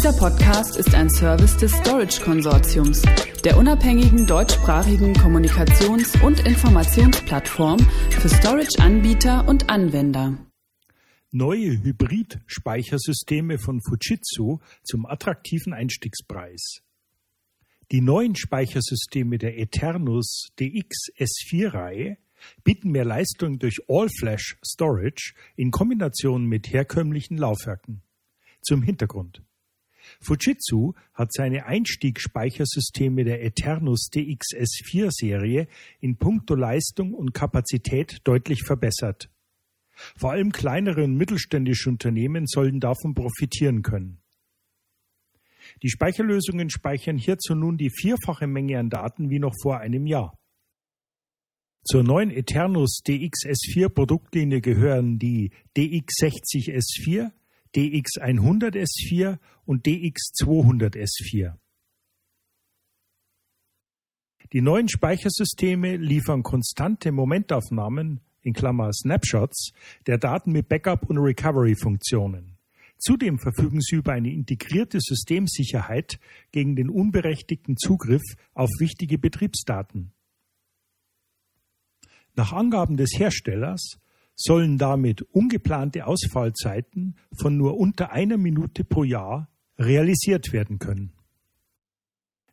Dieser Podcast ist ein Service des Storage Konsortiums, der unabhängigen deutschsprachigen Kommunikations- und Informationsplattform für Storage-Anbieter und Anwender. Neue Hybrid-Speichersysteme von Fujitsu zum attraktiven Einstiegspreis. Die neuen Speichersysteme der Eternus DX S4-Reihe bieten mehr Leistung durch All-Flash Storage in Kombination mit herkömmlichen Laufwerken. Zum Hintergrund. Fujitsu hat seine Einstiegsspeichersysteme der Eternus DX S4 Serie in puncto Leistung und Kapazität deutlich verbessert. Vor allem kleinere und mittelständische Unternehmen sollen davon profitieren können. Die Speicherlösungen speichern hierzu nun die vierfache Menge an Daten wie noch vor einem Jahr. Zur neuen Eternus DX-S4 Produktlinie gehören die DX60S4, DX100S4 und DX200S4. Die neuen Speichersysteme liefern konstante Momentaufnahmen in Klammer Snapshots der Daten mit Backup- und Recovery-Funktionen. Zudem verfügen sie über eine integrierte Systemsicherheit gegen den unberechtigten Zugriff auf wichtige Betriebsdaten. Nach Angaben des Herstellers sollen damit ungeplante Ausfallzeiten von nur unter einer Minute pro Jahr realisiert werden können.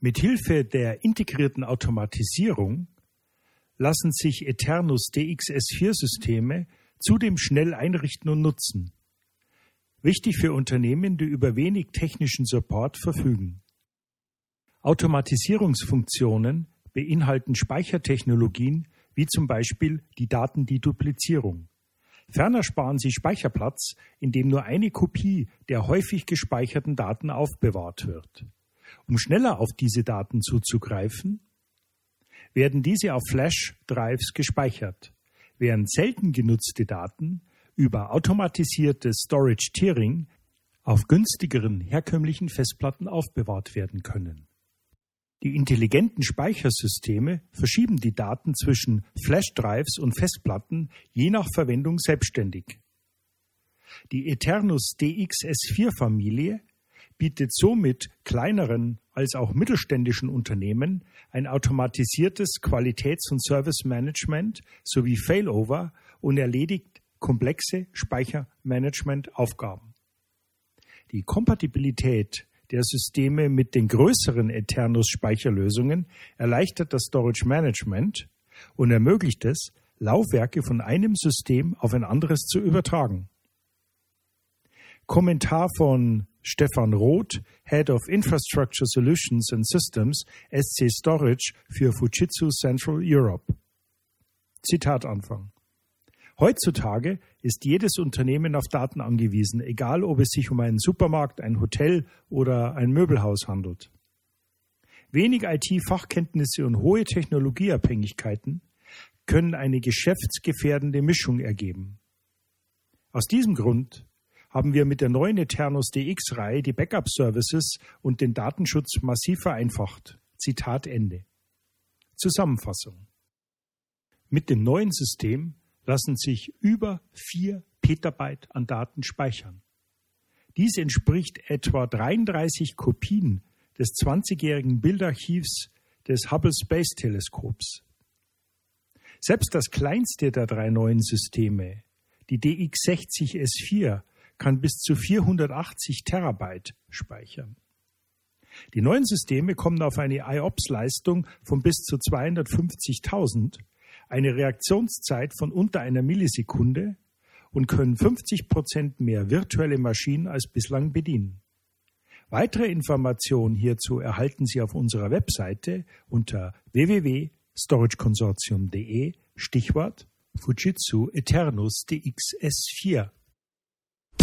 Mit Hilfe der integrierten Automatisierung lassen sich Eternus DXS4-Systeme zudem schnell einrichten und nutzen. Wichtig für Unternehmen, die über wenig technischen Support verfügen. Automatisierungsfunktionen beinhalten Speichertechnologien wie zum Beispiel die Datendeduplizierung. Ferner sparen Sie Speicherplatz, indem nur eine Kopie der häufig gespeicherten Daten aufbewahrt wird. Um schneller auf diese Daten zuzugreifen, werden diese auf Flash-Drives gespeichert, während selten genutzte Daten über automatisiertes Storage Tiering auf günstigeren herkömmlichen Festplatten aufbewahrt werden können. Die intelligenten Speichersysteme verschieben die Daten zwischen Flashdrives und Festplatten je nach Verwendung selbstständig. Die Eternus DXS4-Familie bietet somit kleineren als auch mittelständischen Unternehmen ein automatisiertes Qualitäts- und Service-Management sowie Failover und erledigt komplexe Speichermanagement-Aufgaben. Die Kompatibilität der Systeme mit den größeren Eternus-Speicherlösungen erleichtert das Storage Management und ermöglicht es, Laufwerke von einem System auf ein anderes zu übertragen. Kommentar von Stefan Roth, Head of Infrastructure Solutions and Systems, SC Storage für Fujitsu Central Europe. Zitat Anfang. Heutzutage ist jedes Unternehmen auf Daten angewiesen, egal ob es sich um einen Supermarkt, ein Hotel oder ein Möbelhaus handelt. Wenig IT-Fachkenntnisse und hohe Technologieabhängigkeiten können eine geschäftsgefährdende Mischung ergeben. Aus diesem Grund haben wir mit der neuen Eternus DX-Reihe die Backup-Services und den Datenschutz massiv vereinfacht. Zitat Ende. Zusammenfassung. Mit dem neuen System lassen sich über vier Petabyte an Daten speichern. Dies entspricht etwa 33 Kopien des 20-jährigen Bildarchivs des Hubble Space Teleskops. Selbst das kleinste der drei neuen Systeme, die DX60S4, kann bis zu 480 Terabyte speichern. Die neuen Systeme kommen auf eine IOPS-Leistung von bis zu 250.000 eine Reaktionszeit von unter einer Millisekunde und können 50 Prozent mehr virtuelle Maschinen als bislang bedienen. Weitere Informationen hierzu erhalten Sie auf unserer Webseite unter www.storageconsortium.de Stichwort Fujitsu Eternus DXS4.